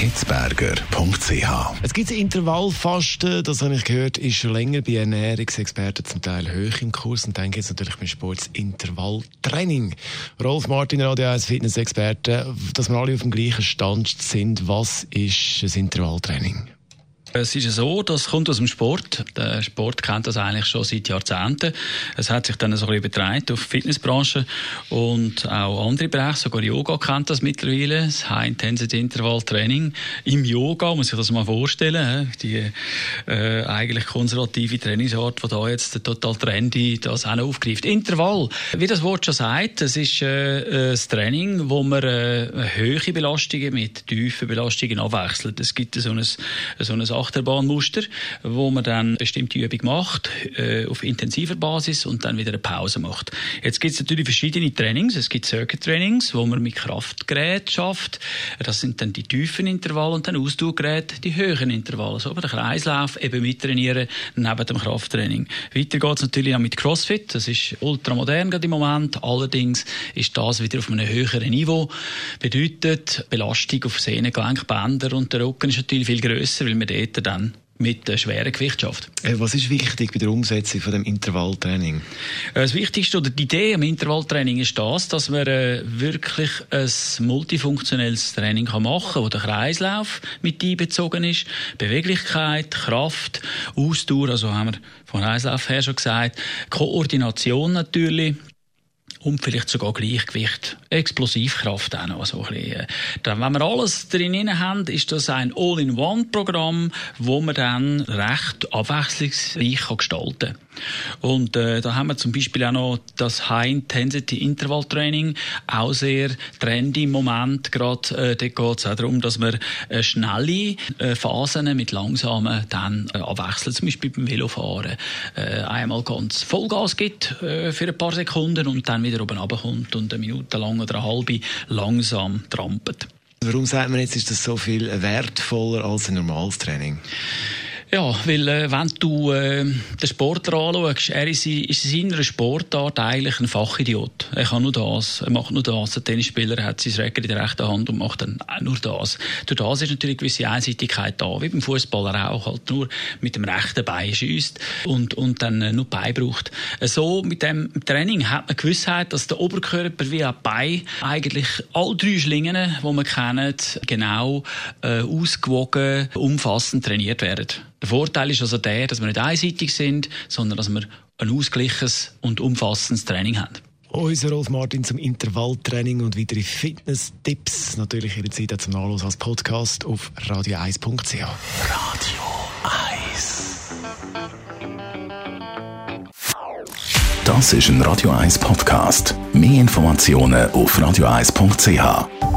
hitzberger.ch. Es gibt Intervallfasten, das habe ich gehört, ist schon länger bei Ernährungsexperten zum Teil hoch im Kurs. Und dann gibt es natürlich beim Sport Intervalltraining. Rolf Martin, Radio 1 Fitness-Experte, dass wir alle auf dem gleichen Stand sind. Was ist das Intervalltraining? Es ist so, das kommt aus dem Sport. Der Sport kennt das eigentlich schon seit Jahrzehnten. Es hat sich dann so ein bisschen übertragen auf die Fitnessbranche und auch andere Bereiche, sogar Yoga kennt das mittlerweile, das High-Intensity-Intervall-Training. Im Yoga, muss ich das mal vorstellen, die äh, eigentlich konservative Trainingsart, die da jetzt total trendy das auch noch aufgreift. Intervall, wie das Wort schon sagt, das ist äh, ein Training, wo man äh, hohe Belastungen mit tiefen Belastungen abwechselt. Es gibt so ein, so ein Achterbahnmuster, wo man dann bestimmte Übung macht, äh, auf intensiver Basis und dann wieder eine Pause macht. Jetzt gibt es natürlich verschiedene Trainings. Es gibt Circuit Trainings, wo man mit Kraftgerät schafft. Das sind dann die tiefen Intervalle und dann Ausdauergeräte, die höheren Intervalle. So also, den Kreislauf eben mittrainieren neben dem Krafttraining. Weiter geht es natürlich auch mit CrossFit. Das ist ultramodern gerade im Moment. Allerdings ist das wieder auf einem höheren Niveau. Bedeutet, Belastung auf Sehnen, Gelenk, Bänder und der Rücken ist natürlich viel grösser, weil man dort später dann mit der schweren Gewicht schafft. Äh, was ist wichtig bei der Umsetzung von dem Intervalltraining? Äh, das Wichtigste oder die Idee am Intervalltraining ist das, dass man äh, wirklich ein multifunktionelles Training machen kann, wo der Kreislauf mit einbezogen ist, Beweglichkeit, Kraft, Ausdauer, also haben wir vom Kreislauf her schon gesagt, Koordination natürlich, und vielleicht sogar Gleichgewicht, Explosivkraft auch noch so ein bisschen. Dann, wenn wir alles drin haben, ist das ein All-in-One-Programm, wo man dann recht abwechslungsreich gestalten kann. Und äh, da haben wir zum Beispiel auch noch das High-Intensity-Intervall-Training, auch sehr trendy im Moment. Gerade äh, dort geht es auch darum, dass wir äh, schnelle äh, Phasen mit langsamen dann äh, abwechseln. Zum Beispiel beim Velofahren. Äh, einmal ganz Vollgas gibt äh, für ein paar Sekunden und dann wieder oben runterkommt und eine Minute lang oder eine halbe langsam trampelt. Warum sagt man jetzt, ist das so viel wertvoller als ein normales Training? Ja, weil äh, wenn du äh, den Sportler anschaust, er ist, ist in seiner Sportart eigentlich ein Fachidiot. Er kann nur das, er macht nur das. Der Tennisspieler hat sein Record in der rechten Hand und macht dann nur das. Durch das ist natürlich eine gewisse Einseitigkeit da, wie beim Fußballer auch, halt nur mit dem rechten Bein schießt und, und dann äh, nur Bein braucht. So mit dem Training hat man Gewissheit, dass der Oberkörper wie auch Bein eigentlich all drei Schlingen, die man kennt, genau äh, ausgewogen, umfassend trainiert werden. Der Vorteil ist also der, dass wir nicht einseitig sind, sondern dass wir ein ausgleiches und umfassendes Training haben. Unser Rolf Martin zum Intervalltraining und weitere Fitness-Tipps natürlich jederzeit zum Nachlass als Podcast auf radio1.ch. Radio 1 Das ist ein Radio 1 Podcast. Mehr Informationen auf radio1.ch.